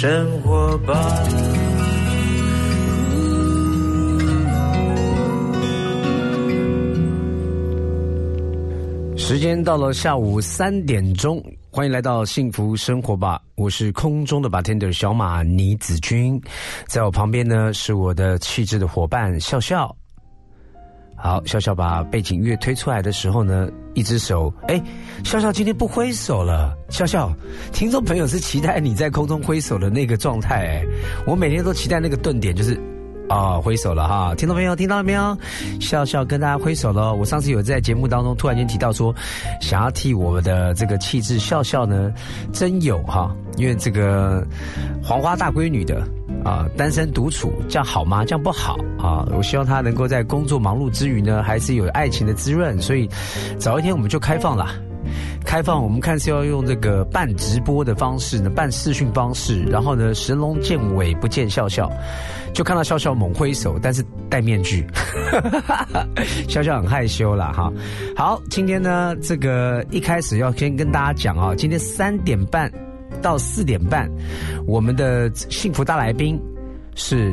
生活吧。时间到了下午三点钟，欢迎来到幸福生活吧！我是空中的 bartender 小马倪子君，在我旁边呢是我的气质的伙伴笑笑。好，笑笑把背景乐推出来的时候呢，一只手，哎，笑笑今天不挥手了。笑笑，听众朋友是期待你在空中挥手的那个状态，哎，我每天都期待那个顿点，就是。啊，挥手了哈！听到没有？听到了没有？笑笑跟大家挥手了。我上次有在节目当中突然间提到说，想要替我们的这个气质笑笑呢，真有哈！因为这个黄花大闺女的啊，单身独处，这样好吗？这样不好啊！我希望她能够在工作忙碌之余呢，还是有爱情的滋润。所以早一天我们就开放了。开放，我们看是要用这个半直播的方式呢，半视讯方式，然后呢，神龙见尾不见笑笑，就看到笑笑猛挥手，但是戴面具，笑笑很害羞了哈。好，今天呢，这个一开始要先跟大家讲啊，今天三点半到四点半，我们的幸福大来宾是。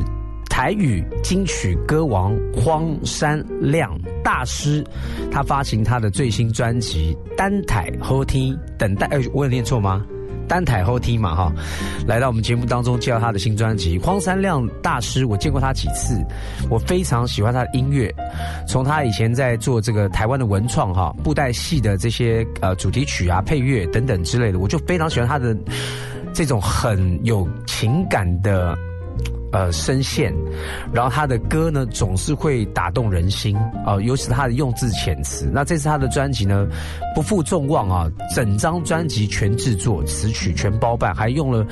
台语金曲歌王荒山亮大师，他发行他的最新专辑《单台后听》，等待。哎，我有念错吗？单台后听嘛，哈。来到我们节目当中介绍他的新专辑。荒山亮大师，我见过他几次，我非常喜欢他的音乐。从他以前在做这个台湾的文创哈布袋戏的这些呃主题曲啊、配乐等等之类的，我就非常喜欢他的这种很有情感的。呃，声线，然后他的歌呢总是会打动人心啊，尤其他的用字遣词。那这次他的专辑呢不负众望啊，整张专辑全制作，词曲全包办，还用了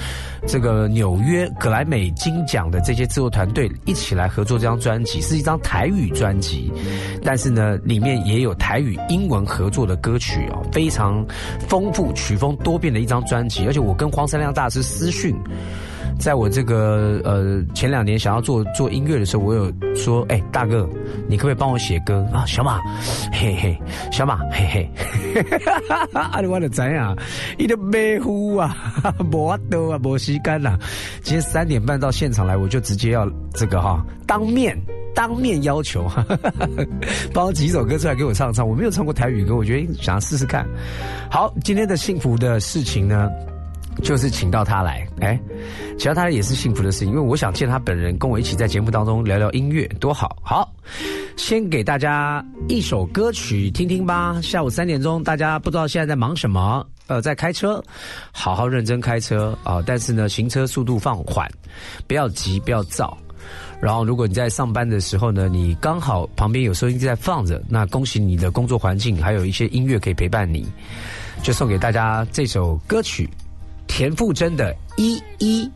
这个纽约格莱美金奖的这些制作团队一起来合作这张专辑，是一张台语专辑，但是呢里面也有台语、英文合作的歌曲啊，非常丰富、曲风多变的一张专辑。而且我跟黄三亮大师私讯。在我这个呃前两年想要做做音乐的时候，我有说，哎，大哥，你可不可以帮我写歌啊？小马，嘿嘿，小马，嘿嘿，啊，你我的怎样？你的马虎啊，无多啊，无时间啦。今天三点半到现场来，我就直接要这个哈，当面当面要求，帮几首歌出来给我唱唱。我没有唱过台语歌，我觉得想要试试看。好，今天的幸福的事情呢？就是请到他来，哎，请到他也是幸福的事情，因为我想见他本人，跟我一起在节目当中聊聊音乐，多好。好，先给大家一首歌曲听听吧。下午三点钟，大家不知道现在在忙什么？呃，在开车，好好认真开车啊！但是呢，行车速度放缓，不要急，不要躁。然后，如果你在上班的时候呢，你刚好旁边有收音机在放着，那恭喜你的工作环境，还有一些音乐可以陪伴你，就送给大家这首歌曲。田馥甄的一一。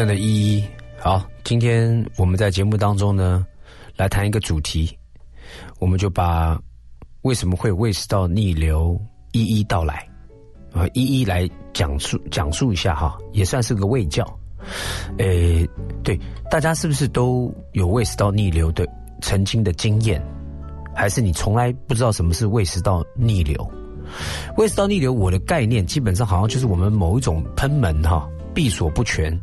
真的一一好，今天我们在节目当中呢，来谈一个主题，我们就把为什么会胃食道逆流一一道来啊，一一来讲述讲述一下哈，也算是个胃教。诶，对，大家是不是都有胃食道逆流的曾经的经验？还是你从来不知道什么是胃食道逆流？胃食道逆流，我的概念基本上好像就是我们某一种喷门哈。闭锁不全，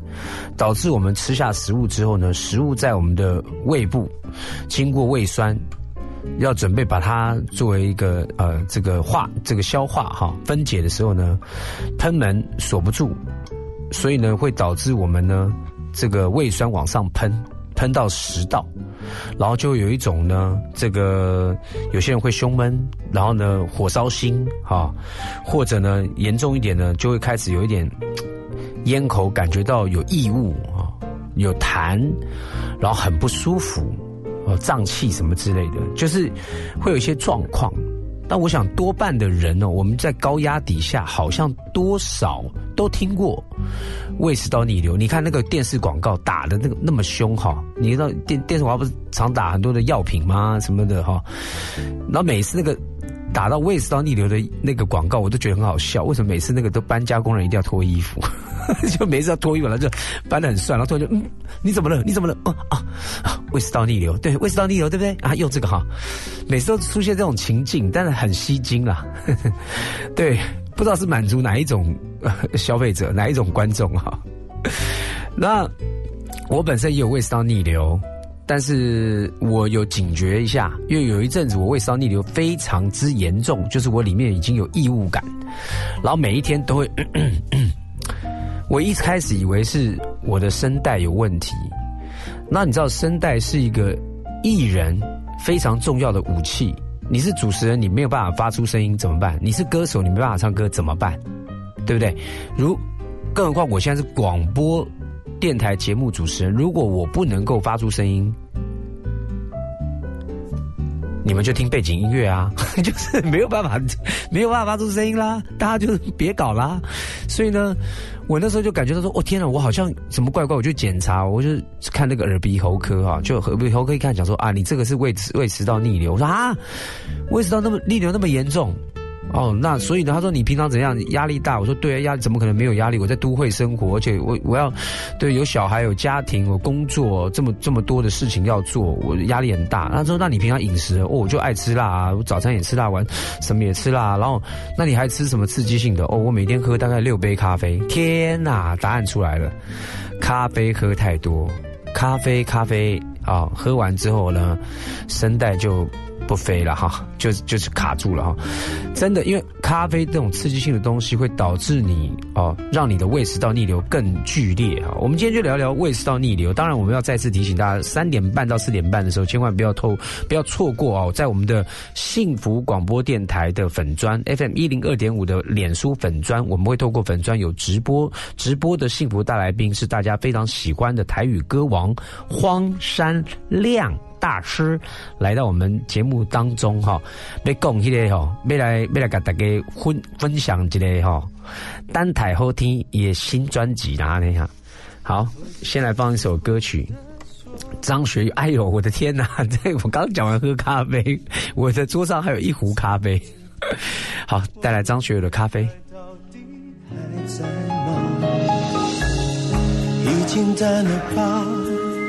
导致我们吃下食物之后呢，食物在我们的胃部经过胃酸，要准备把它作为一个呃这个化这个消化哈分解的时候呢，喷门锁不住，所以呢会导致我们呢这个胃酸往上喷，喷到食道，然后就有一种呢这个有些人会胸闷，然后呢火烧心哈，或者呢严重一点呢就会开始有一点。咽口感觉到有异物啊，有痰，然后很不舒服，呃，胀气什么之类的，就是会有一些状况。但我想多半的人呢，我们在高压底下，好像多少都听过胃食道逆流。你看那个电视广告打的那个那么凶哈，你知道电电视广告不是常打很多的药品吗？什么的哈，然后每次那个。打到胃食道逆流的那个广告，我都觉得很好笑。为什么每次那个都搬家工人一定要脱衣服？就每次要脱衣服，然后就搬的很帅，然后突然就嗯，你怎么了？你怎么了？哦啊啊！胃食道逆流，对，胃食道逆流，对不对？啊，用这个哈，每次都出现这种情境，但是很吸睛啊。对，不知道是满足哪一种消费者，哪一种观众哈。那我本身也有胃食道逆流。但是我有警觉一下，因为有一阵子我胃烧逆流非常之严重，就是我里面已经有异物感，然后每一天都会，我一开始以为是我的声带有问题。那你知道声带是一个艺人非常重要的武器，你是主持人，你没有办法发出声音怎么办？你是歌手，你没办法唱歌怎么办？对不对？如更何况我现在是广播。电台节目主持人，如果我不能够发出声音，你们就听背景音乐啊，就是没有办法，没有办法发出声音啦，大家就别搞啦。所以呢，我那时候就感觉到说，哦天哪，我好像什么怪怪，我就检查，我就看那个耳鼻喉科啊，就耳鼻喉科一看讲说啊，你这个是胃胃食道逆流，我说啊，胃食道那么逆流那么严重。哦，那所以呢？他说你平常怎样？压力大？我说对啊，压力怎么可能没有压力？我在都会生活，而且我我要对有小孩、有家庭、有工作，这么这么多的事情要做，我压力很大。他说那你平常饮食哦，我就爱吃辣啊，我早餐也吃辣，晚什么也吃辣。然后那你还吃什么刺激性的？哦，我每天喝大概六杯咖啡。天哪，答案出来了，咖啡喝太多，咖啡咖啡啊，喝完之后呢，声带就。不飞了哈，就就是卡住了哈，真的，因为咖啡这种刺激性的东西会导致你哦，让你的胃食道逆流更剧烈哈。我们今天就聊聊胃食道逆流。当然，我们要再次提醒大家，三点半到四点半的时候，千万不要透，不要错过哦，在我们的幸福广播电台的粉砖 FM 一零二点五的脸书粉砖，我们会透过粉砖有直播，直播的幸福大来宾是大家非常喜欢的台语歌王荒山亮。大师来到我们节目当中哈，要讲起来哈，要来要来跟大家分分享一个哈，单台后天也新专辑啦，你看，好，先来放一首歌曲，张学友，哎呦，我的天哪，这我刚讲完喝咖啡，我的桌上还有一壶咖啡，好，带来张学友的咖啡。已经淡了吧。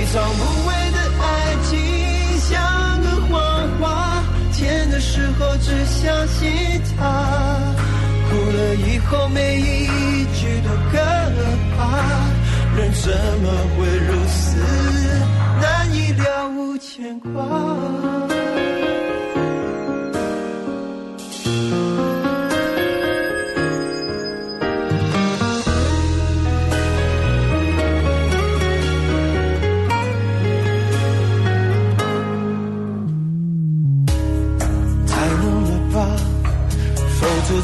一场无谓的爱情像个谎话，甜的时候只相信他，哭了以后每一句都可怕。人怎么会如此难以了无牵挂？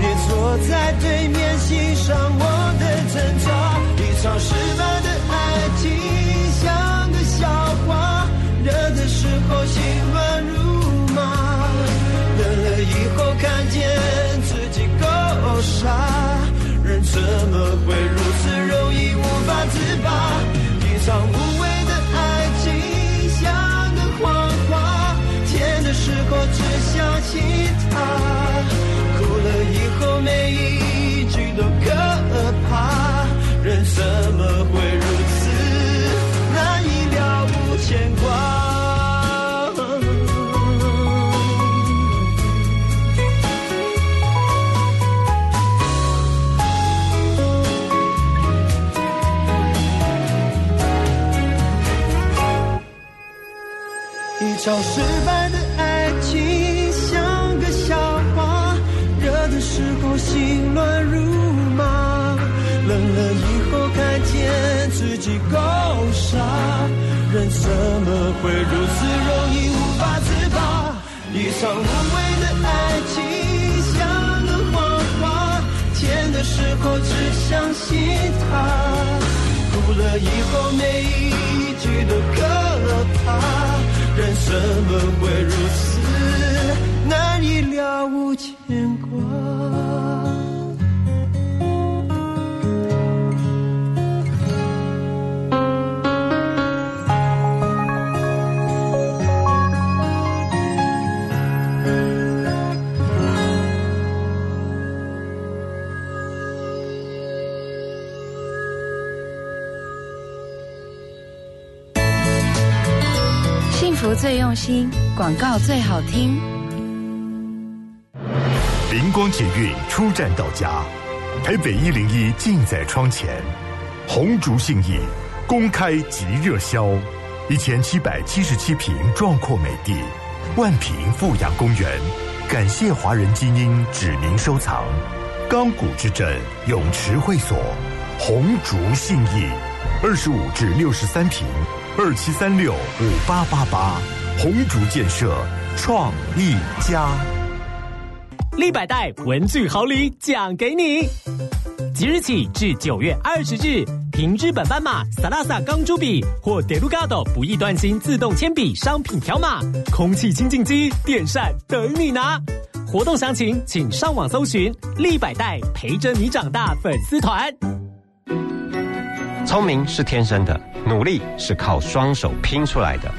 别坐在对面欣赏我的挣扎。一场失败的爱情像个笑话，热的时候心乱如麻，冷了以后看见自己够傻，人怎么会每一句都可怕。人怎么会如此难以了无牵挂？一场失会如此容易无法自拔？一场无谓的爱情像个谎话，甜的时候只相信它，哭了以后每一句都可怕。人怎么会如此难以了无牵挂？最用心，广告最好听。灵光捷运出站到家，台北一零一近在窗前，红竹信义公开即热销，一千七百七十七平壮阔美地，万平富养公园，感谢华人精英指名收藏，钢骨之镇泳池会所，红竹信义二十五至六十三平。二七三六五八八八，红竹建设创意家，立百代文具好礼奖给你，即日起至九月二十日，凭日本斑马萨拉萨钢珠笔或德鲁嘎多不易断芯自动铅笔商品条码，空气清净机、电扇等你拿。活动详情请上网搜寻立百代陪着你长大粉丝团。聪明是天生的。努力是靠双手拼出来的。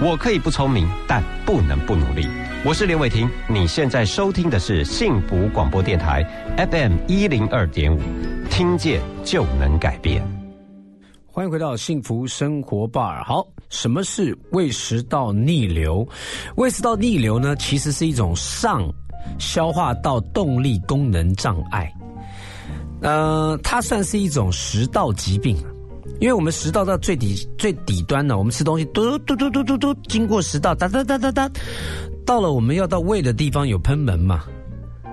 我可以不聪明，但不能不努力。我是连伟霆，你现在收听的是幸福广播电台 FM 一零二点五，听见就能改变。欢迎回到幸福生活吧。好，什么是胃食道逆流？胃食道逆流呢？其实是一种上消化道动力功能障碍。呃，它算是一种食道疾病。因为我们食道到最底最底端呢，我们吃东西嘟嘟嘟嘟嘟嘟，经过食道哒哒哒哒哒，到了我们要到胃的地方有喷门嘛，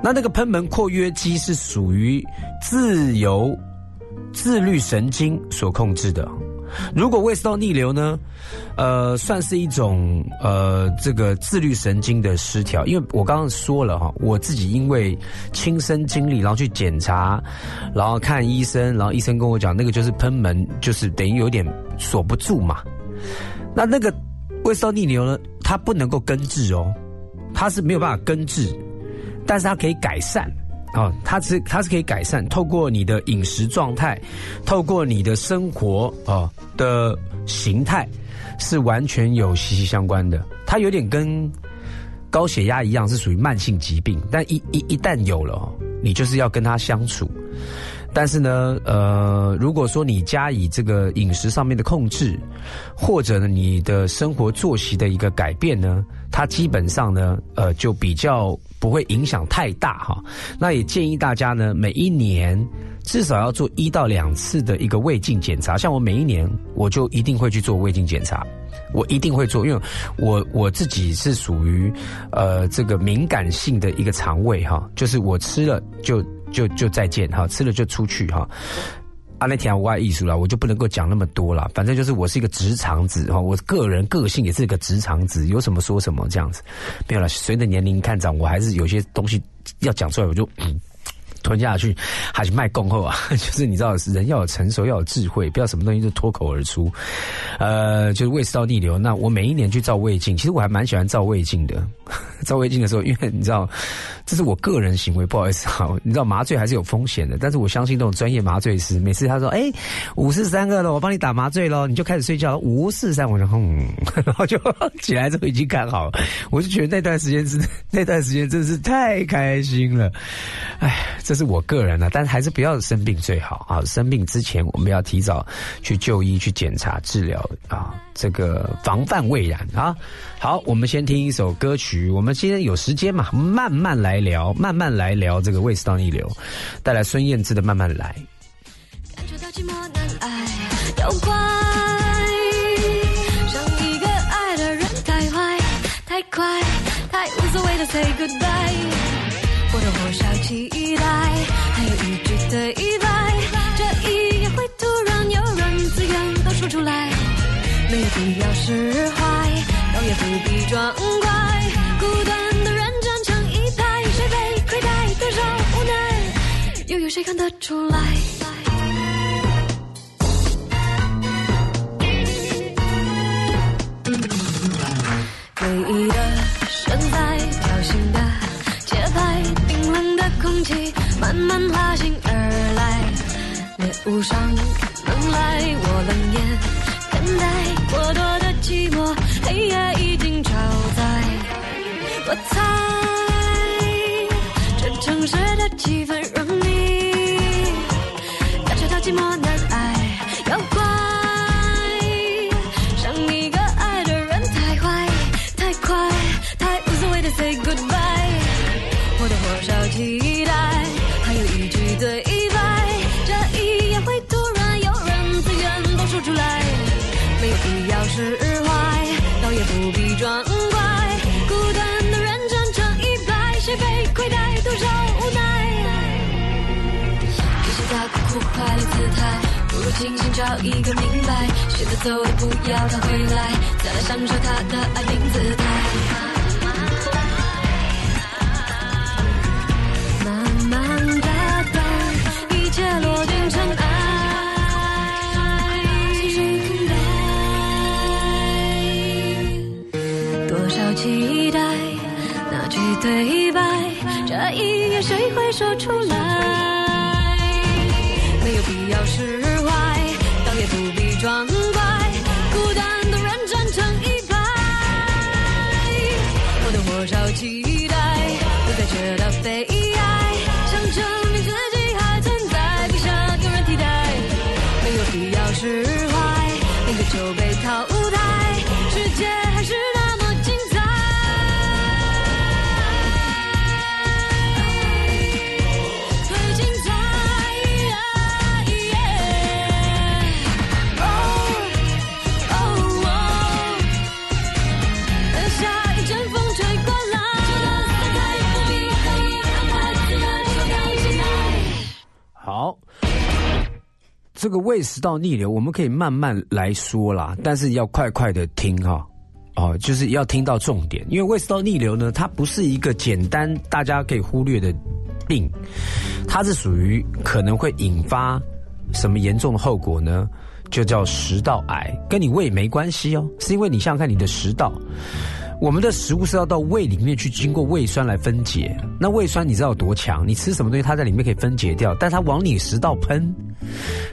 那那个喷门括约肌是属于自由自律神经所控制的。如果胃食道逆流呢，呃，算是一种呃这个自律神经的失调。因为我刚刚说了哈，我自己因为亲身经历，然后去检查，然后看医生，然后医生跟我讲，那个就是喷门，就是等于有点锁不住嘛。那那个胃食道逆流呢，它不能够根治哦，它是没有办法根治，但是它可以改善。哦，它是它是可以改善，透过你的饮食状态，透过你的生活哦的形态，是完全有息息相关的。它有点跟高血压一样，是属于慢性疾病，但一一一旦有了，你就是要跟它相处。但是呢，呃，如果说你加以这个饮食上面的控制，或者呢你的生活作息的一个改变呢，它基本上呢，呃，就比较不会影响太大哈。那也建议大家呢，每一年至少要做一到两次的一个胃镜检查。像我每一年我就一定会去做胃镜检查，我一定会做，因为我我自己是属于呃这个敏感性的一个肠胃哈，就是我吃了就。就就再见哈，吃了就出去哈。阿那天我爱艺术了，我就不能够讲那么多了。反正就是我是一个直肠子哈，我个人个性也是一个直肠子，有什么说什么这样子。没有了，随着年龄看长，我还是有些东西要讲出来，我就。吞下去还是卖供后啊？就是你知道，人要有成熟，要有智慧，不要什么东西就脱口而出。呃，就是胃食道逆流。那我每一年去照胃镜，其实我还蛮喜欢照胃镜的。照胃镜的时候，因为你知道，这是我个人行为，不好意思啊。你知道麻醉还是有风险的，但是我相信那种专业麻醉师，每次他说：“哎，五四三个了，我帮你打麻醉喽，你就开始睡觉。”五四三，我就哼，然后就起来之后已经看好了。我就觉得那段时间是那段时间真是太开心了。哎，这是我个人的，但是还是不要生病最好啊。生病之前，我们要提早去就医、去检查、治疗啊，这个防范未然啊。好，我们先听一首歌曲。我们今天有时间嘛，慢慢来聊，慢慢来聊这个胃食道逆流，带来孙燕姿的《慢慢来》。感觉到寂寞难挨，要怪上一个爱的人太坏，太快，太无所谓的 say goodbye。出来，没有必要释怀。倒也不必装乖，孤单的人站成一排，谁被亏待，多少无奈，又有谁看得出来？诡异的身材，挑衅的节拍，冰冷的空气慢慢爬行而来，猎物上来，我冷眼看待过多的寂寞。黑夜已经超载，我猜这城市的气氛让你感觉到寂寞找一个明白，选择走的不要他回来，再来享受他的爱情姿态。对白，这一夜谁会说出来？没有必要释怀，装乖。孤单的人站成一排，我的火烧期这个胃食道逆流，我们可以慢慢来说啦，但是要快快的听哈。哦，就是要听到重点，因为胃食道逆流呢，它不是一个简单大家可以忽略的病，它是属于可能会引发什么严重的后果呢？就叫食道癌，跟你胃没关系哦，是因为你想想看，你的食道，我们的食物是要到胃里面去经过胃酸来分解，那胃酸你知道有多强？你吃什么东西，它在里面可以分解掉，但它往你食道喷。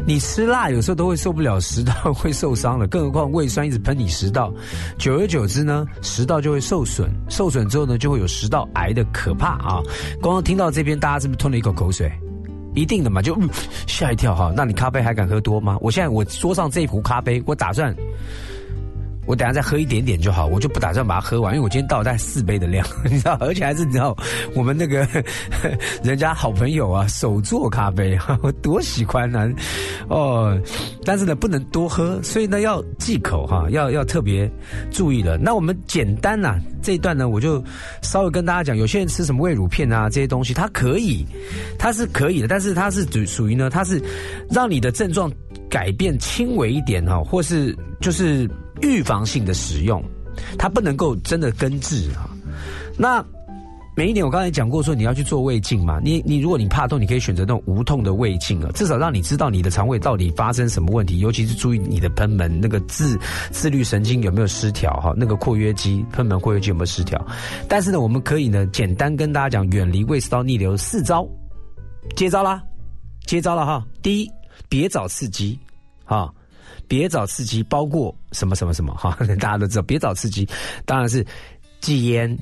你吃辣有时候都会受不了，食道会受伤了，更何况胃酸一直喷你食道，久而久之呢，食道就会受损，受损之后呢，就会有食道癌的可怕啊！刚刚听到这边，大家是不是吞了一口口水？一定的嘛，就吓一跳哈。那你咖啡还敢喝多吗？我现在我桌上这一壶咖啡，我打算。我等下再喝一点点就好，我就不打算把它喝完，因为我今天倒大概四杯的量，你知道，而且还是你知道我们那个 人家好朋友啊手做咖啡，我多喜欢呢，哦，但是呢不能多喝，所以呢要忌口哈，要要特别注意了。那我们简单呐这一段呢，我就稍微跟大家讲，有些人吃什么胃乳片啊这些东西，它可以，它是可以的，但是它是属属于呢，它是让你的症状改变轻微一点哈，或是就是。预防性的使用，它不能够真的根治啊。那每一年我刚才讲过，说你要去做胃镜嘛。你你如果你怕痛，你可以选择那种无痛的胃镜啊，至少让你知道你的肠胃到底发生什么问题，尤其是注意你的喷门那个自自律神经有没有失调哈，那个括约肌喷门括约肌有没有失调。但是呢，我们可以呢简单跟大家讲，远离胃食道逆流四招，接招啦，接招了哈。第一，别找刺激啊。别找刺激，包括什么什么什么 哈，大家都知道。别找刺激，当然是忌烟、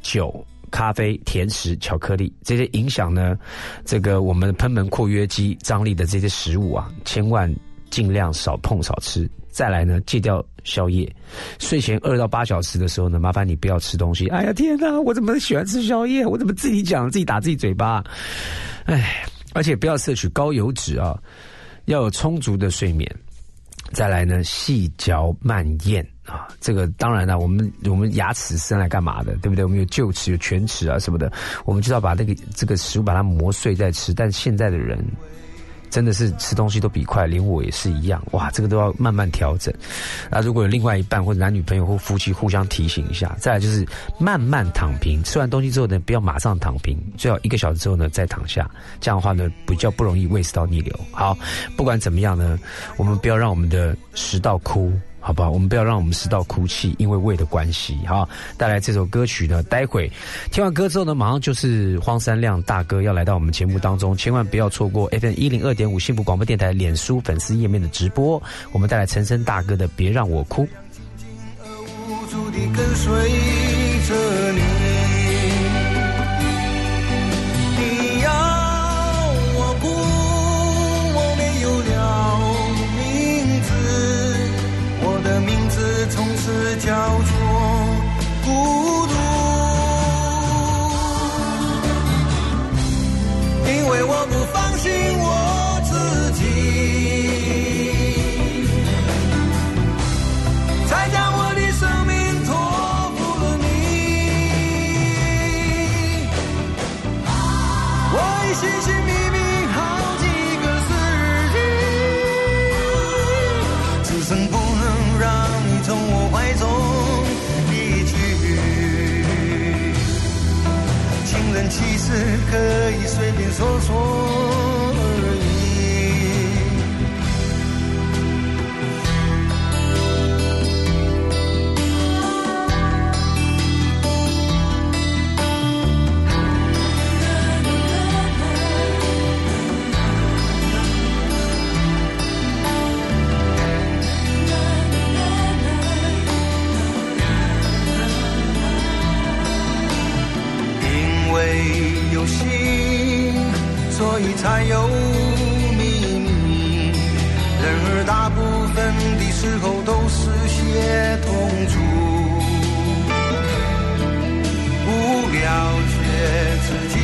酒、咖啡、甜食、巧克力这些影响呢，这个我们喷门括约肌张力的这些食物啊，千万尽量少碰少吃。再来呢，戒掉宵夜，睡前二到八小时的时候呢，麻烦你不要吃东西。哎呀天哪，我怎么喜欢吃宵夜？我怎么自己讲自己打自己嘴巴？哎，而且不要摄取高油脂啊，要有充足的睡眠。再来呢，细嚼慢咽啊，这个当然了，我们我们牙齿生来干嘛的，对不对？我们有臼齿、有犬齿啊什么的，我们就要把那个这个食物把它磨碎再吃。但现在的人。真的是吃东西都比快，连我也是一样。哇，这个都要慢慢调整。那如果有另外一半或者男女朋友或夫妻互相提醒一下，再来就是慢慢躺平。吃完东西之后呢，不要马上躺平，最好一个小时之后呢再躺下。这样的话呢，比较不容易胃食道逆流。好，不管怎么样呢，我们不要让我们的食道哭。好不好？我们不要让我们食道哭泣，因为胃的关系。哈，带来这首歌曲呢，待会听完歌之后呢，马上就是荒山亮大哥要来到我们节目当中，千万不要错过 FM 一零二点五幸福广播电台脸书粉丝页面的直播。我们带来陈升大哥的《别让我哭》。可以随便说说。才有秘密。然而，大部分的时候都是些痛楚。不了解自己，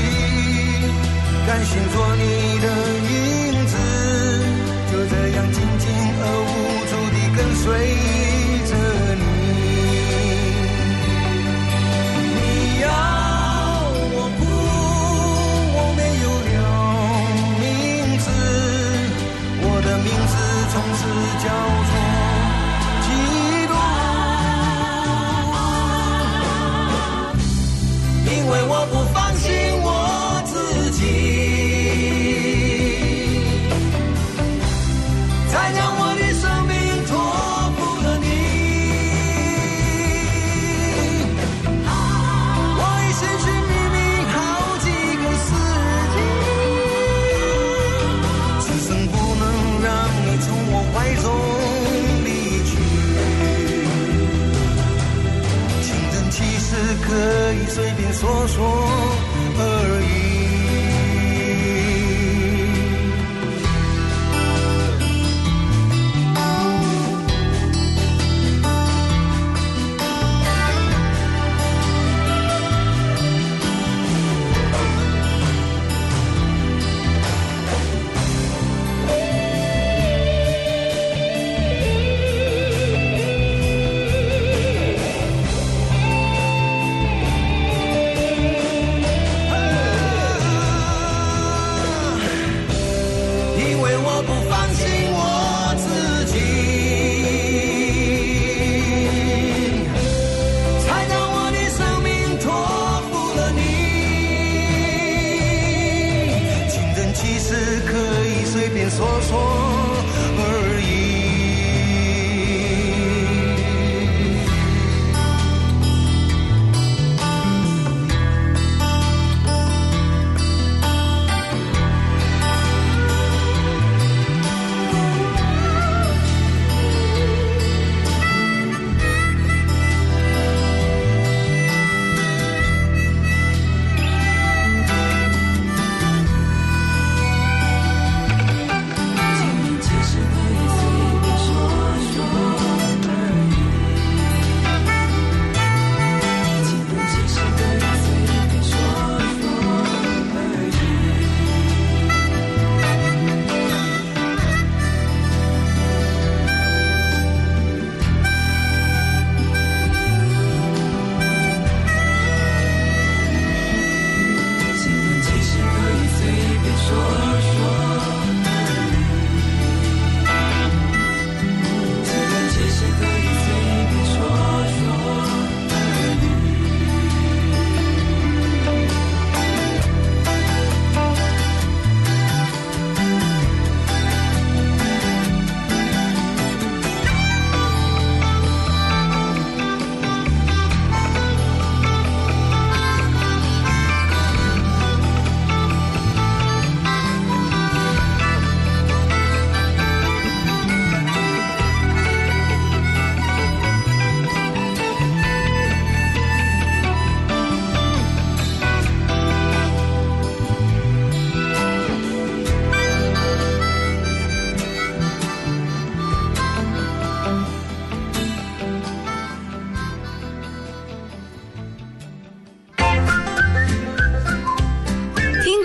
甘心做你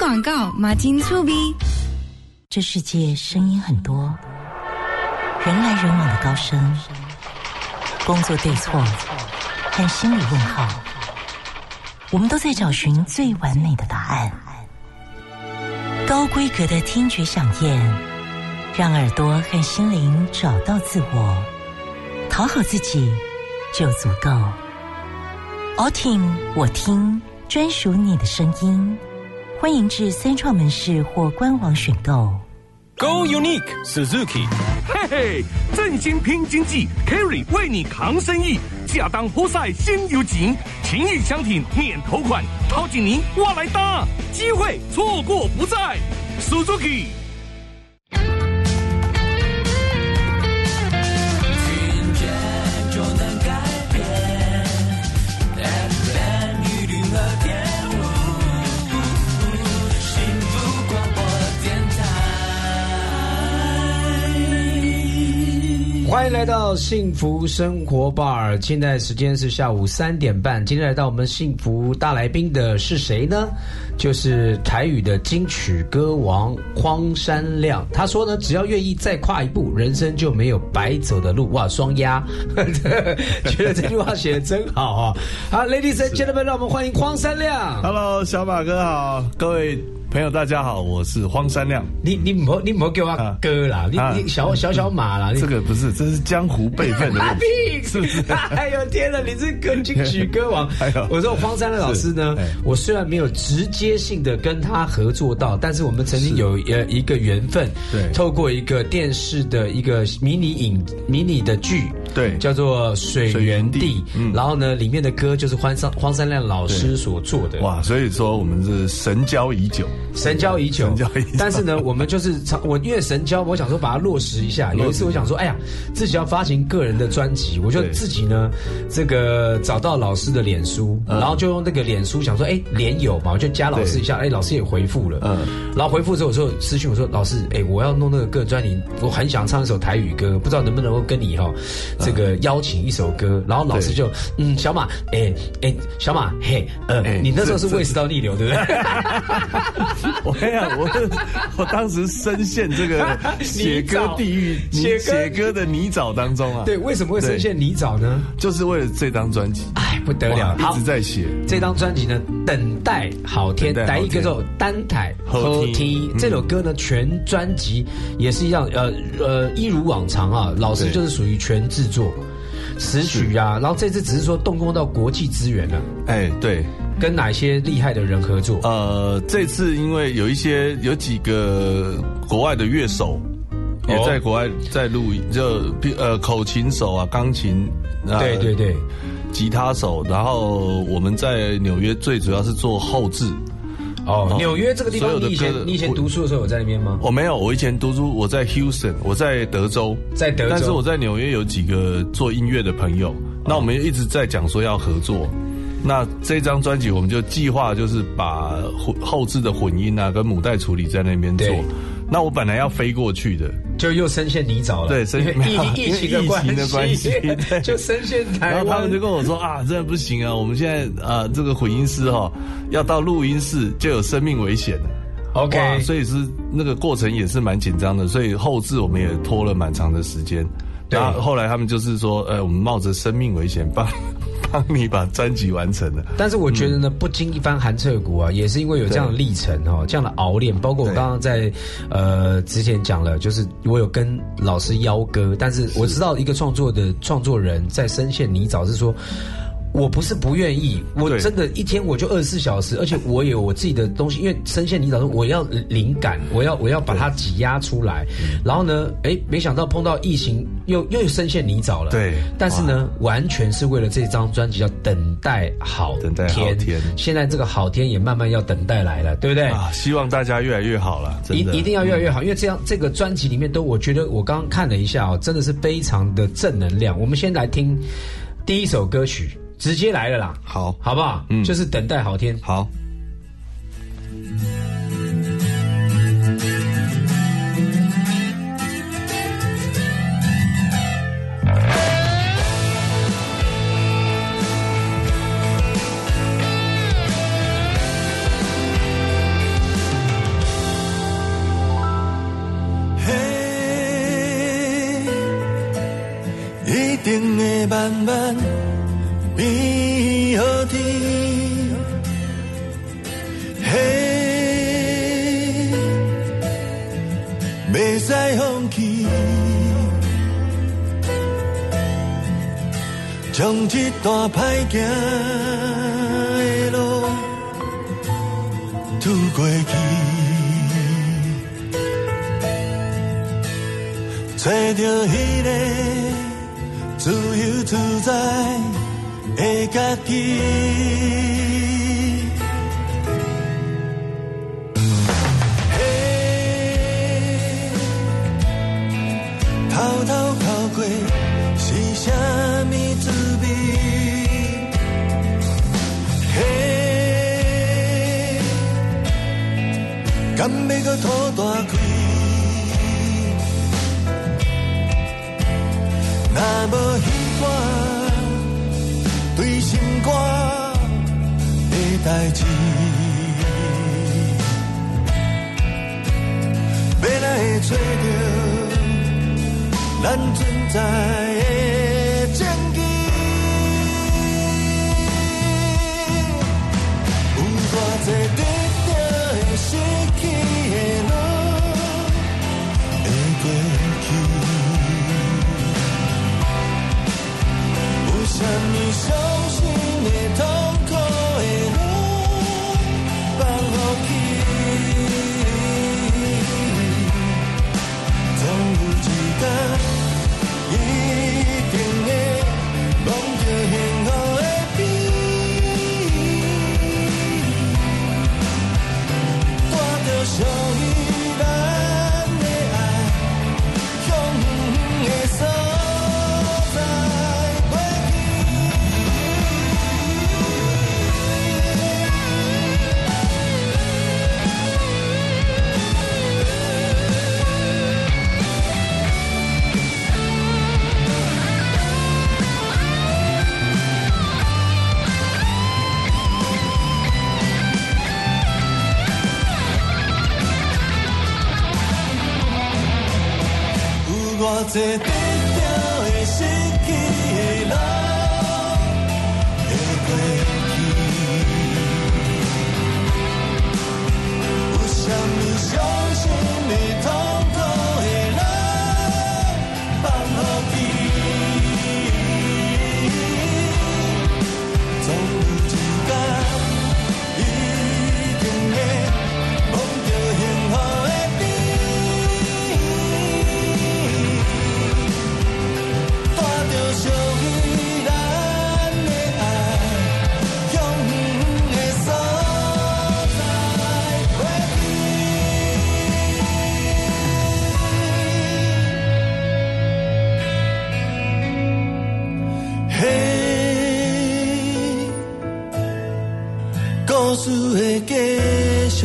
广告，马金粗逼。这世界声音很多，人来人往的高声，工作对错和心理问号，我们都在找寻最完美的答案。高规格的听觉响宴，让耳朵和心灵找到自我，讨好自己就足够。all 听我听，专属你的声音。欢迎至三创门市或官网选购。Go Unique Suzuki，嘿嘿，振兴拼经济，Carry 为你扛生意，亚当活塞先有情，情谊相挺免头款，掏紧您我来搭，机会错过不再，Suzuki。欢迎来到幸福生活 bar，现在时间是下午三点半。今天来到我们幸福大来宾的是谁呢？就是台语的金曲歌王荒山亮。他说呢，只要愿意再跨一步，人生就没有白走的路。哇，双押，觉得这句话写的真好啊！好，ladies and gentlemen，让我们欢迎荒山亮。Hello，小马哥好，各位朋友大家好，我是荒山亮。你你唔好你唔好叫我哥啦，你啊你小小小马啦，这个不是，这是江湖辈分的问题。屁！是不是 哎呦天哪，你是歌金曲歌王 哎呦！我说荒山亮老师呢我虽然没有直接性的跟他合作到，但是我们曾经有呃一个缘分，对透过一个电视的一个迷你影迷你的剧，对叫做《水源地》水源地嗯然后呢，里面的歌就是荒山荒山亮老师所做的。哇，所以说我们是神交已久。神交已久，神交已久。但是呢，我们就是我因为神交，我想说把它落实一下。有一次我想说，哎呀，自己要发行个人的专辑，我就自己呢，这个找到老师的脸书，嗯。然后就用那个脸书想说，哎，脸友嘛，我就加老师一下，哎，老师也回复了，嗯。然后回复之后，我说私讯我说，老师，哎，我要弄那个个人专辑，我很想唱一首台语歌，不知道能不能够跟你哈、这个邀请一首歌，然后老师就，嗯，小马，哎哎，小马，嘿，呃，哎你那时候是这。胃食道逆流，对不对？我跟你讲，我我当时深陷这个 写歌地狱、写歌写歌的泥沼当中啊。对，为什么会深陷泥沼呢？就是为了这张专辑，哎，不得了！一直在写。这张专辑呢，等待好天，等待好天第一个叫单台好天嗯这首歌呢，全专辑也是一样，呃呃，一如往常啊，老师就是属于全制作。词曲啊，然后这次只是说动工到国际资源了，哎，对，跟哪些厉害的人合作？呃，这次因为有一些有几个国外的乐手。也在国外在录音，就呃口琴手啊，钢琴，呃对对对，吉他手，然后我们在纽约最主要是做后置。哦，纽约这个地方，你以前你以前读书的时候有在那边吗？我没有，我以前读书我在 Houston，我在德州，在德州但是我在纽约有几个做音乐的朋友，那我们一直在讲说要合作。那这张专辑我们就计划就是把混后置的混音啊跟母带处理在那边做。那我本来要飞过去的，就又深陷泥沼了，对深 因为疫疫情的因为疫关情的关系对就深陷台湾。然后他们就跟我说啊，真的不行啊，我们现在啊这个混音师哈、要到录音室就有生命危险了。OK 哇所以是那个过程也是蛮紧张的，所以后置我们也拖了蛮长的时间。对然后后来他们就是说，呃，我们冒着生命危险帮 帮你把专辑完成了。但是我觉得呢，不经一番寒彻骨啊，也是因为有这样的历程哦，这样的熬练。包括我刚刚在呃之前讲了，就是我有跟老师邀歌，但是我知道一个创作的创作人在深陷泥沼是说。我不是不愿意，我真的一天我就二十四小时，而且我有我自己的东西，因为深陷泥沼，我要灵感，我要我要把它挤压出来。然后呢，哎，没想到碰到疫情，又又深陷泥沼了。对但是呢，完全是为了这张专辑叫等待好等待好天现在这个好天也慢慢要等待来了，对不对？啊，希望大家越来越好了，一一定要越来越好，因为这样这个专辑里面都，我觉得我刚刚看了一下哦，真的是非常的正能量。我们先来听第一首歌曲，直接来了啦，好好不好？嗯就是等待好天。好。嘿，一定会慢慢变好天。嘿，袂使放弃，将这段歹行的路渡过去。找到迄个自由自在的家己。嘿，偷偷跑过是啥物滋味？嘿，敢要搁吐大开？若无彼段对心肝的代志，要来找到咱存在的证据？有偌济这得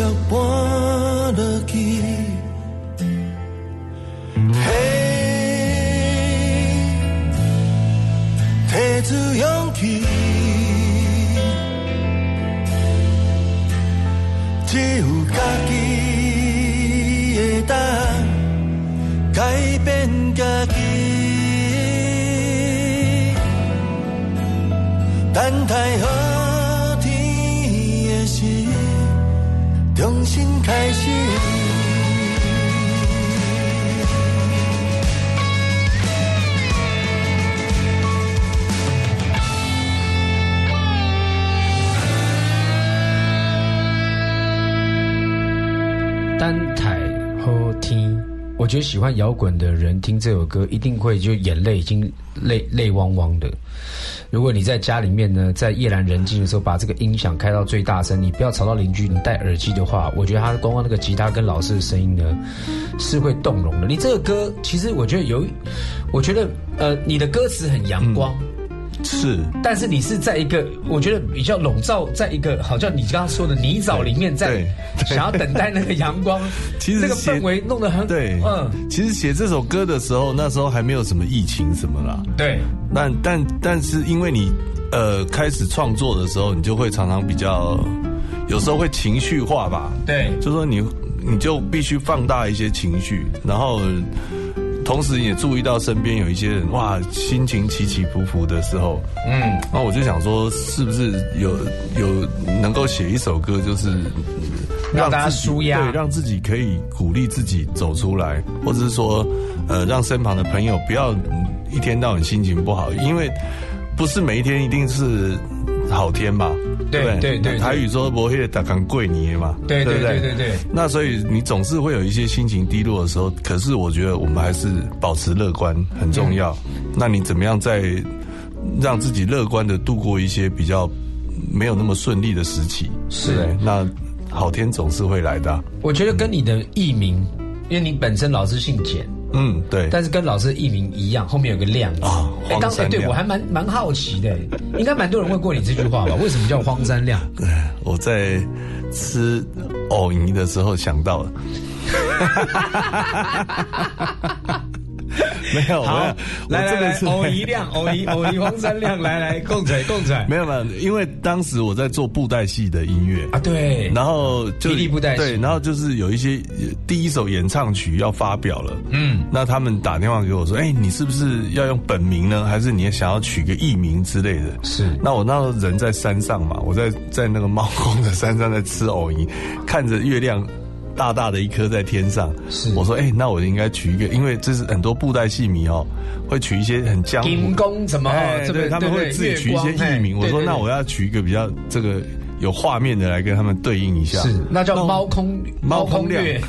the one 听，我觉得喜欢摇滚的人听这首歌，一定会就眼泪已经泪泪汪汪的。如果你在家里面呢，在夜阑人静的时候，把这个音响开到最大声，你不要吵到邻居，你戴耳机的话，我觉得他光光那个吉他跟老师的声音呢，是会动容的。你这个歌，其实我觉得有，我觉得呃，你的歌词很阳光。是，但是你是在一个我觉得比较笼罩在一个好像你刚刚说的泥沼里面，在想要等待那个阳光，其实这个氛围弄得很对，嗯，其实写这首歌的时候，那时候还没有什么疫情什么啦。对，但但但是因为你呃开始创作的时候，你就会常常比较，有时候会情绪化吧。对，就说你你就必须放大一些情绪，然后同时也注意到身边有一些人哇心情起起伏伏的时候，嗯，那我就想说，是不是有有能够写一首歌，就是让大家舒压对，让自己可以鼓励自己走出来，或者是说，呃，让身旁的朋友不要嗯一天到晚心情不好，因为不是每一天一定是好天嘛。对对？对对台语说“不会打港贵你”嘛，对对不对？对对那所以你总是会有一些心情低落的时候，可是我觉得我们还是保持乐观很重要。那你怎么样在让自己乐观的度过一些比较没有那么顺利的时期？是。对那好天总是会来的啊、我觉得跟你的艺名，因为你本身老是姓简，嗯，对。但是跟老师艺名一样，后面有个亮字。啊哎，当荒山亮哎对我还蛮蛮好奇的，应该蛮多人问过你这句话吧？为什么叫荒山亮？我在吃藕泥的时候想到了。没有，好来来来，偶一亮，偶一偶一黄山亮，来来 共彩共彩没有没有，因为当时我在做布袋戏的音乐啊，对，然后就霹雳布袋戏对，然后就是有一些呃第一首演唱曲要发表了，嗯，那他们打电话给我说，哎，你是不是要用本名呢，还是你也想要取个艺名之类的？是那我那时候人在山上嘛，我在在那个猫空的山上在吃偶一，看着月亮。大大的一颗在天上，是我说，哎、那我应该取一个，因为这是很多布袋戏迷哦，会取一些很江湖什么？哎，欸对，他们会自己取一些艺名。我说，那我要要取一个比较这个有画面的来跟他们对应一下。是那叫猫空猫空亮月，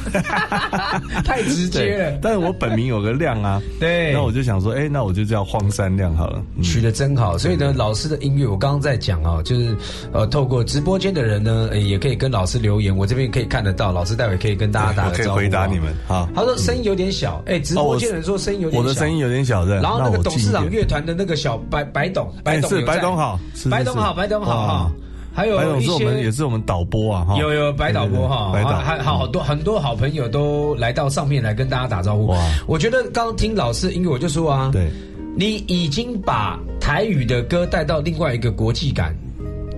太直接了。但是我本名有个亮啊，对。那我就想说，哎，那我就叫荒山亮好了。嗯。取得真好，所以呢，老师的音乐我刚刚在讲啊，就是呃，透过直播间的人呢，呃也可以跟老师留言，我这边可以看得到，老师待会可以跟大家打 我可以回答你们。好，他说声音有点小，哎、直播间的人说声音有点小，我的声音有点小的，然后那个董事长乐团的那个小白白董，白董是白董好。是是是。白董好，白董好还有白董一是我们些也是我们导播啊，哈。有有白导播哈，还还好多很多好朋友都来到上面来跟大家打招呼。哇。我觉得刚刚听老师因为，我就说啊，对，你已经把台语的歌带到另外一个国际感，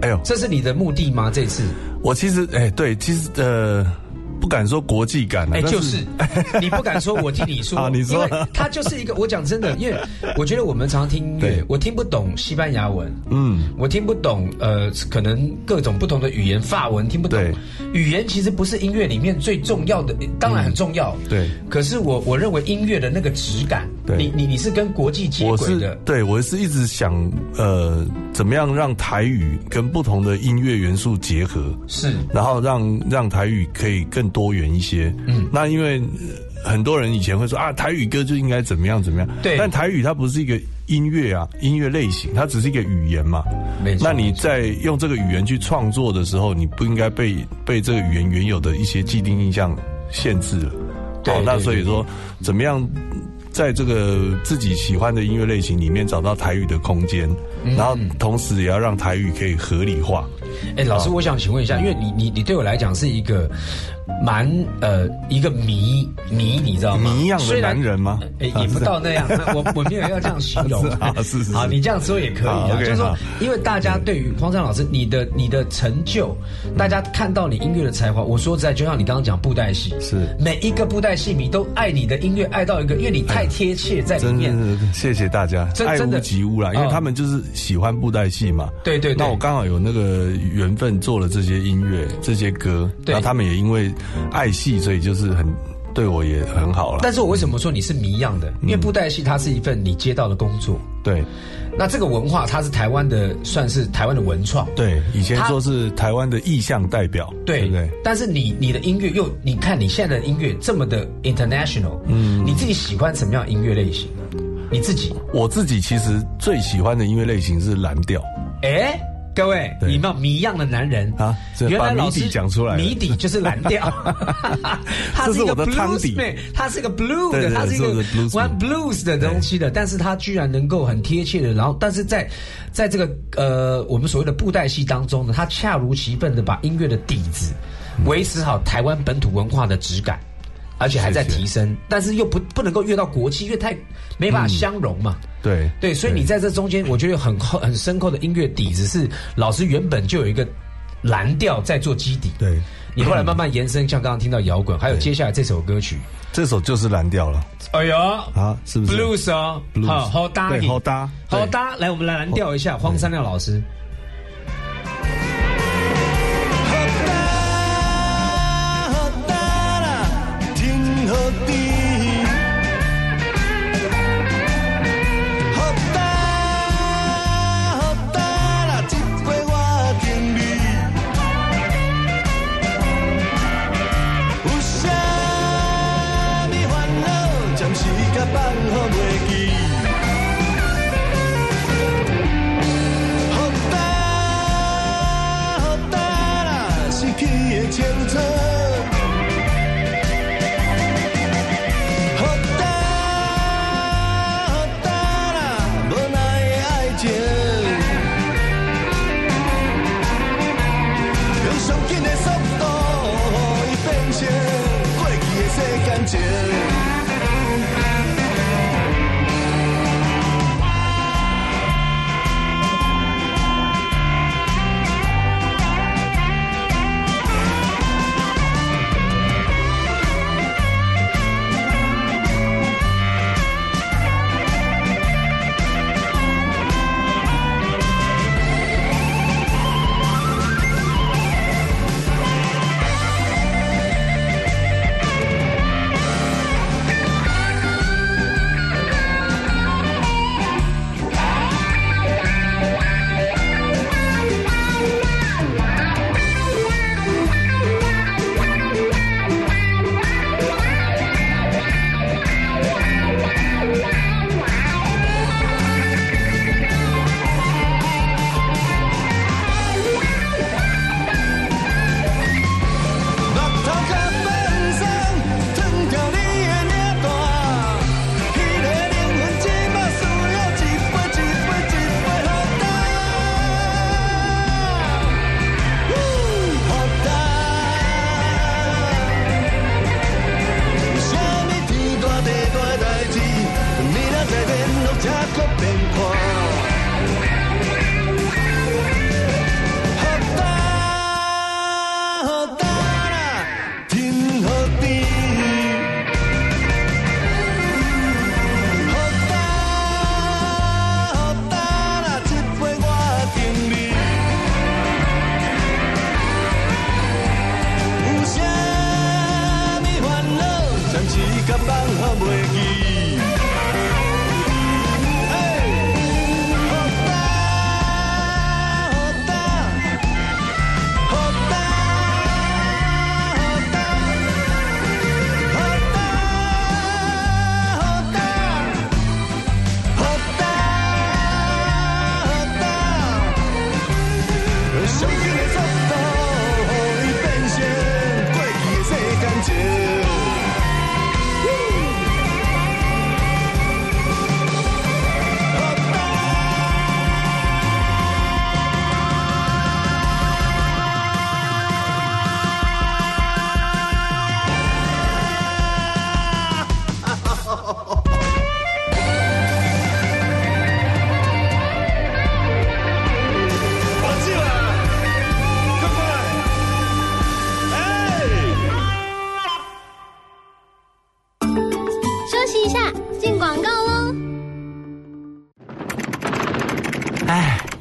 哎呦，这是你的目的吗？这次？我其实哎，对，其实呃，不敢说国际感啊，哎，但就是你不敢说，我替你说。好你说因为它就是一个，我讲真的，因为我觉得我们常常听音乐对，我听不懂西班牙文，嗯，我听不懂呃，可能各种不同的语言，法文听不懂。语言其实不是音乐里面最重要的，当然很重要。对可是我我认为音乐的那个质感，对你你你是跟国际接轨的。对我是一直想呃，怎么样让台语跟不同的音乐元素结合，是然后让让台语可以更多元一些。嗯，那因为呃很多人以前会说啊，台语歌就应该怎么样怎么样，对但台语它不是一个音乐啊，音乐类型，它只是一个语言嘛。没错那你在用这个语言去创作的时候，你不应该被被这个语言原有的一些既定印象限制了。对好那所以说，怎么样在这个自己喜欢的音乐类型里面找到台语的空间，嗯然后同时也要让台语可以合理化。哎，老师，我想请问一下，因为你你你对我来讲是一个蛮呃一个迷迷，你知道吗？谜一样的男人吗？哎，也不到那样，我我没有要这样形容。是啊是是你这样说也可以好啊，，OK，就是说，因为大家对于黄山老师你的你的成就，大家看到你音乐的才华，我说实在，就像你刚刚讲布袋戏，是。每一个布袋戏迷都爱你的音乐，爱到一个，因为你太贴切在里面。是谢谢大家，爱屋及乌啦，因为哦。他们就是喜欢布袋戏嘛。对对对。那我刚好有那个缘分做了这些音乐、这些歌，对。然后他们也因为爱戏，所以就是很对我也很好了。但是我为什么说你是谜样的？因为布袋戏它是一份你接到的工作，对那这个文化它是台湾的，算是台湾的文创。对，以前说是台湾的意象代表，对对不对？但是你你的音乐又，你看你现在的音乐这么的 international，嗯，你自己喜欢什么样的音乐类型？你自己，我自己其实最喜欢的音乐类型是蓝调。哎，各位，你们谜一样的男人啊原来老师底讲出来谜底就是蓝调，他是一个这是我的汤 blues 底 man，他是一个 blue 的，他是一个玩 blues 的东西的，但是他居然能够很贴切的，然后但是在在这个呃我们所谓的布袋戏当中呢，他恰如其分的把音乐的底子维持好台湾本土文化的质感。而且还在提升，但是又不不能够越到国际，因为太没办法相容嘛。对对，所以你在这中间，我觉得有很厚很深厚的音乐底子是老师原本就有一个蓝调在做基底。对，你后来慢慢延伸，像刚刚听到摇滚，还有接下来这首歌曲，这首就是蓝调了。哎呦啊，是不是？Blues 哦，好好搭，好搭好搭。来，我们来蓝调一下荒山亮老师。好地，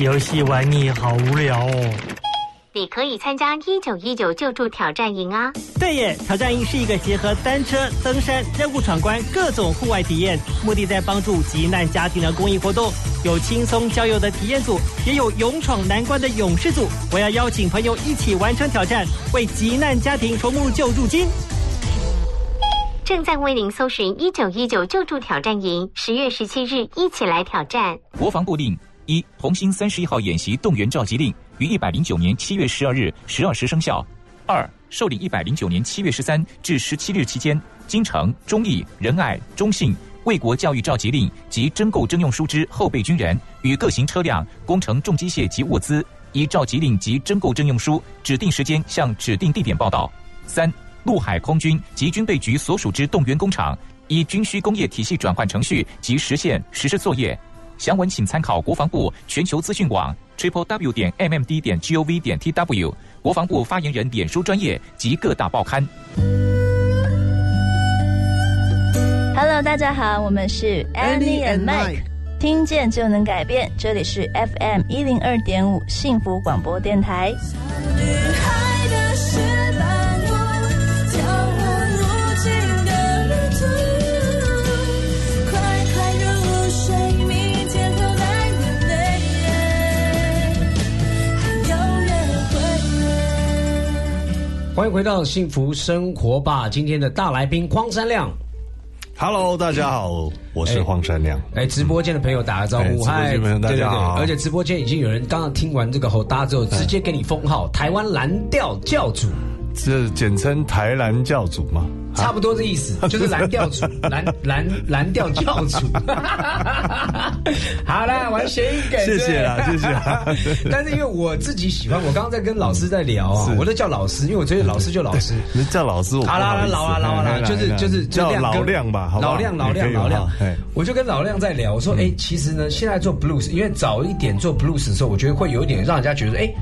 游戏玩腻，好无聊哦。你可以参加一九一九救助挑战营啊！对耶，挑战营是一个结合单车、登山、任务闯关各种户外体验，目的在帮助急难家庭的公益活动。有轻松郊游的体验组，也有勇闯难关的勇士组。我要邀请朋友一起完成挑战，为急难家庭筹募救助金。正在为您搜寻一九一九救助挑战营，十月十七日一起来挑战。国防部令一：红星三十一号演习动员召集令。于一百零九年七月十二日十二时生效。二、受理一百零九年七月十三至十七日期间，京城、忠义、仁爱、中信为国教育召集令及征购征用书之后备军人与各型车辆、工程重机械及物资，依召集令及征购征用书指定时间向指定地点报到。三、陆海空军及军备局所属之动员工厂，依军需工业体系转换程序及实现实施作业。详文请参考国防部全球资讯网。triple w 点 mmd 点 gov 点 tw 国防部发言人脸书专业及各大报刊。Hello，大家好，我们是 Annie and Mike，听见就能改变，这里是 FM 一零二点五幸福广播电台。欢迎回到幸福生活吧！今天的大来宾荒山亮，Hello，大家好，我是荒山亮。哎，直播间的朋友打个招呼，嗨，大家好。而且直播间已经有人刚刚听完这个吼搭之后，直接给你封号“台湾蓝调教主”，这简称“台蓝教主”吗？差不多的意思，就是蓝调主，蓝蓝蓝调教主。好了，完全给谢谢啦，谢谢。但是因为我自己喜欢，我刚刚在跟老师在聊啊，我都叫老师，因为我觉得老师就老师，你叫老师，好啦，老啊老啊老，就是就是叫老亮吧，老亮老亮老亮。我就跟老亮在聊，我说哎，其实呢，现在做 blues，因为早一点做 blues 的时候，我觉得会有一点让人家觉得哎。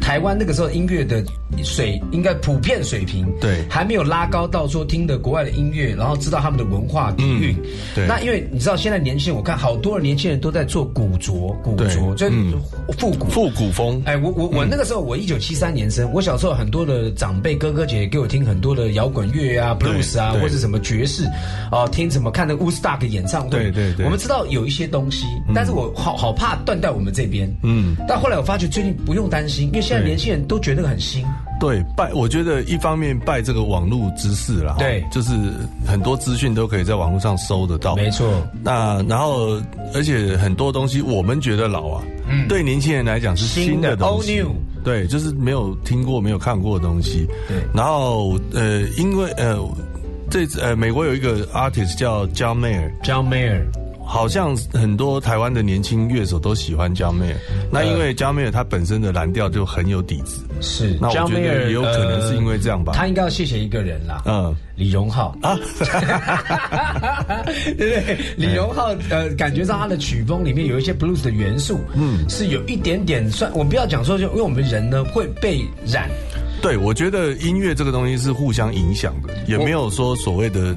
台湾那个时候音乐的水应该普遍水平，对，还没有拉高到说听的国外的音乐，然后知道他们的文化底蕴。对，那因为你知道现在年轻人，我看好多的年轻人都在做古着，古着就复古。复古风。哎，我我我那个时候我一九七三年生，我小时候很多的长辈哥哥姐姐给我听很多的摇滚乐啊、blues 啊，或者什么爵士啊，听什么看的 Woodstock 演唱会。对对对，我们知道有一些东西，但是我好好怕断在我们这边。嗯，但后来我发觉最近不用担心，因为现在年轻人都。觉得很新，对拜，我觉得一方面拜这个网络知识啦，对，就是很多资讯都可以在网络上搜得到，没错。那然后，而且很多东西我们觉得老啊，嗯，对年轻人来讲是新的东西，对，就是没有听过、没有看过的东西。对，然后呃，因为呃，这呃，美国有一个 artist 叫 John Mayer，John Mayer。好像很多台湾的年轻乐手都喜欢江妹尔，那因为江妹尔他本身的蓝调就很有底子，是。那我觉得也有可能是因为这样吧。他应该要谢谢一个人啦，嗯，李荣浩啊，对不对？李荣浩呃，感觉到他的曲风里面有一些 blues 的元素，嗯，是有一点点算。我不要讲说，就因为我们人呢会被染。对，我觉得音乐这个东西是互相影响的，也没有说所谓的。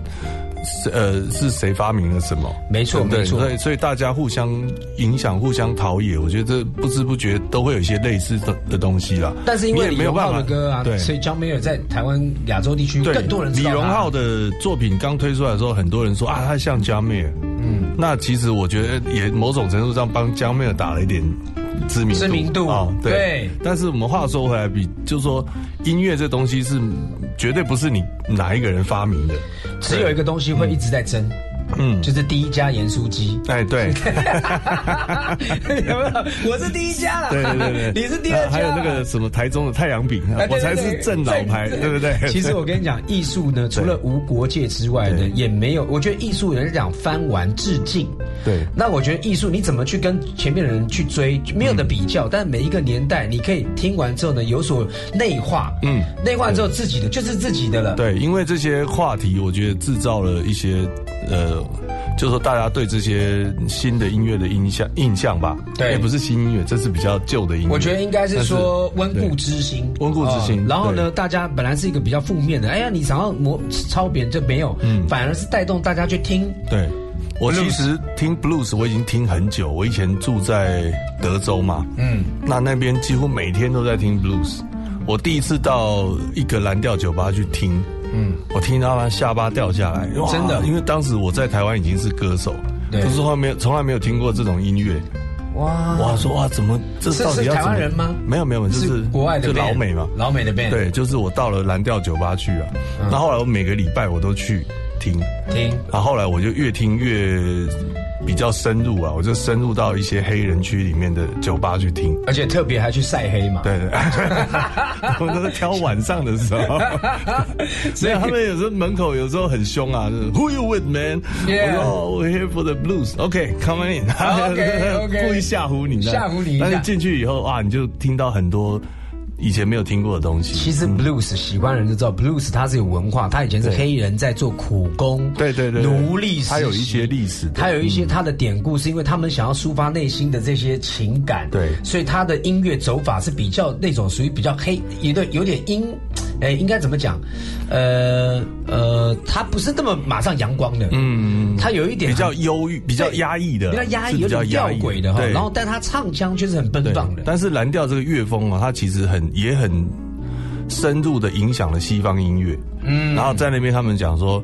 是呃，是谁发明了什么？没错，没错。所以，所以大家互相影响、互相陶冶，我觉得不知不觉都会有一些类似的的东西啦。但是因为李荣浩的歌啊，对，所以江美尔在台湾、亚洲地区更多人。李荣浩的作品刚推出来的时候，很多人说啊，他像江美尔。嗯，那其实我觉得也某种程度上帮江美尔打了一点。知名知名度。啊，对。但是我们话说回来，比就是说，音乐这东西是绝对不是你哪一个人发明的，只有一个东西会一直在争。嗯，就是第一家盐酥鸡。哎，对，有没有？我是第一家了。对对对，你是第二家。还有那个什么台中的太阳饼，我才是正老牌，对不对？其实我跟你讲，艺术呢，除了无国界之外呢，也没有。我觉得艺术人是讲翻玩致敬。对。那我觉得艺术，你怎么去跟前面的人去追，没有的比较。但每一个年代，你可以听完之后呢，有所内化。嗯。内化之后，自己的就是自己的了。对，因为这些话题，我觉得制造了一些呃。就是说，大家对这些新的音乐的印象印象吧，对，也不是新音乐，这是比较旧的音乐。我觉得应该是说温故知新，温故知新。然后呢，大家本来是一个比较负面的，哎呀，你想要模抄别人就没有，嗯，反而是带动大家去听，对。我其实听 blues 我已经听很久，我以前住在德州嘛，嗯，那那边几乎每天都在听 blues。我第一次到一个蓝调酒吧去听，嗯，我听到他下巴掉下来，真的因为当时我在台湾已经是歌手，对。可是后来没有从来没有听过这种音乐。哇。哇，说哇，怎么这是是到底要怎么台湾人吗？没有没有，就是是国外的就老美嘛，老美的 band 对，就是我到了蓝调酒吧去啊，嗯。那后来我每个礼拜我都去听。听，然后后来我就越听越比较深入啊，我就深入到一些黑人区里面的酒吧去听。而且特别还去晒黑嘛。对对，都是挑晚上的时候，所以他们有时候门口有时候很凶啊就是，Who you with man？Yeah 我说哦 We're here for the blues。OK，come、in。OK，OK 故意吓唬你，吓唬你一下但是进去以后啊，你就听到很多以前没有听过的东西。其实 blues 喜欢人就知道，blues 它是有文化，它以前是黑人在做苦工，对对对对。奴隶它有一些历史的它有一些它的典故，是因为他们想要抒发内心的这些情感，对。所以它的音乐走法是比较那种属于比较黑，有点有点阴，哎，应该怎么讲？呃呃，他不是那么马上阳光的，嗯，他有一点比较忧郁、比较压抑的，比较压抑，比较有点吊诡的哈。然后，但他唱腔却是很奔放的。但是蓝调这个乐风啊，它其实很也很深入的影响了西方音乐。嗯然后在那边他们讲说，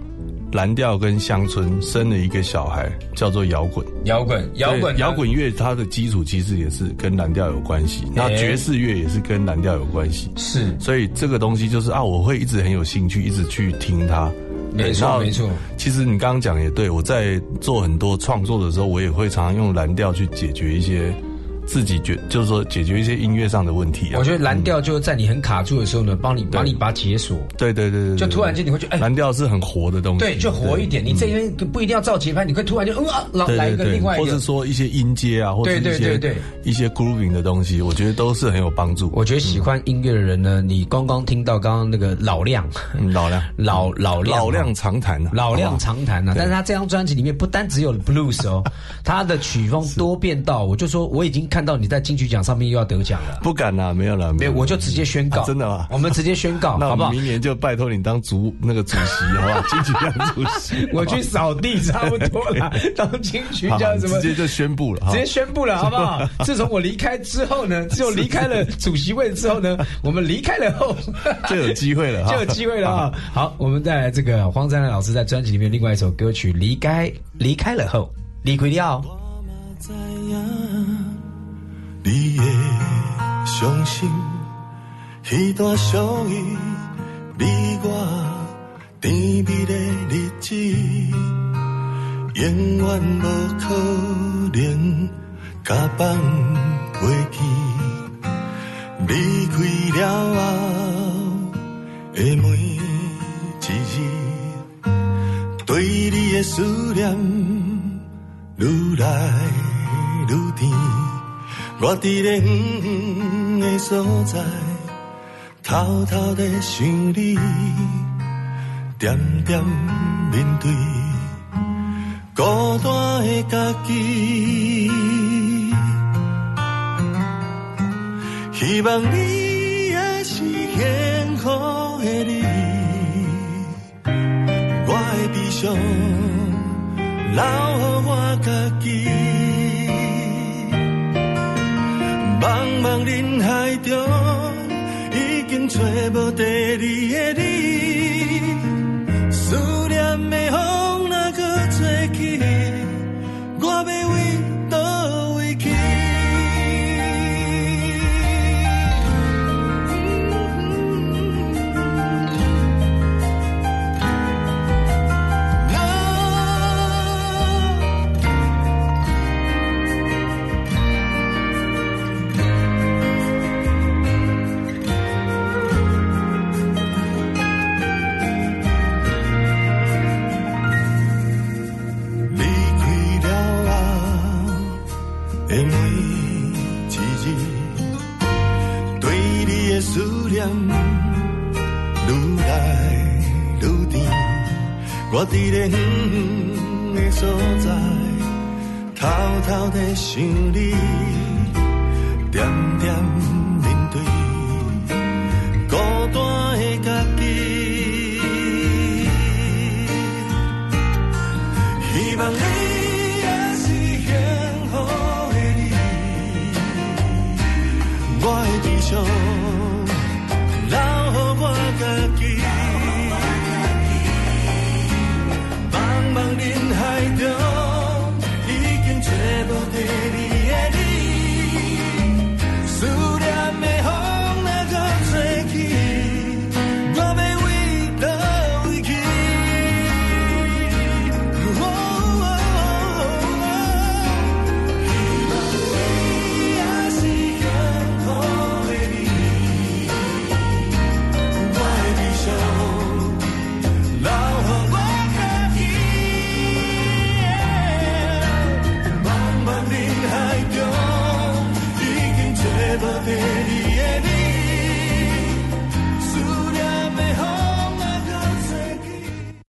蓝调跟乡村生了一个小孩，叫做摇滚。摇滚，摇滚，摇滚乐它的基础其实也是跟蓝调有关系，那哎爵士乐也是跟蓝调有关系。是，所以这个东西就是啊，我会一直很有兴趣，一直去听它。没错没错。其实你刚刚讲也对，我在做很多创作的时候，我也会常常用蓝调去解决一些自己觉，就是说解决一些音乐上的问题啊。我觉得蓝调就在你很卡住的时候呢，帮你帮你把它解锁。对对对对，对就突然间你会觉得哎蓝调是很活的东西，对，就活一点。你这边不一定要照节拍，你会突然就嗯啊，然后来一个另外一个或者。说一些音阶啊，或者对一些一些 grooving 的东西，我觉得都是很有帮助。我觉得喜欢音乐的人呢，你刚刚听到刚刚那个老亮，嗯老亮 老老亮老亮常谈啊，老亮好不好常谈啊，但是他这张专辑里面不单只有 blues 哦，他的曲风多变到。我就说我已经看到你在金曲奖上面又要得奖了，不敢啦，没有啦，没有，我就直接宣告，啊真的吗？我们直接宣告，那好不好我们？明年就拜托你当主那个主席，好不好？金曲奖主席，我去扫地差不多了，当金曲好奖什么直接就宣布了，直接宣布了，好不好？自从我离开之后呢，只有离开了主席位之后呢，我们离开了后就有机会了就有机会了啊！好，我们再来这个黄沾兰老师在专辑里面另外一首歌曲《离开离开了后》，离开了。你的伤心，彼段属于，你我甜蜜的日子，永远无可能甲放袂记。离开了后的每一日，对你的思念愈来愈甜。我伫咧远远的所在，偷偷地想你，点点面对孤单的家己。希望你也是幸福的你，我的悲伤留予我家己。茫茫人海中，已经找无第二的你。思念的风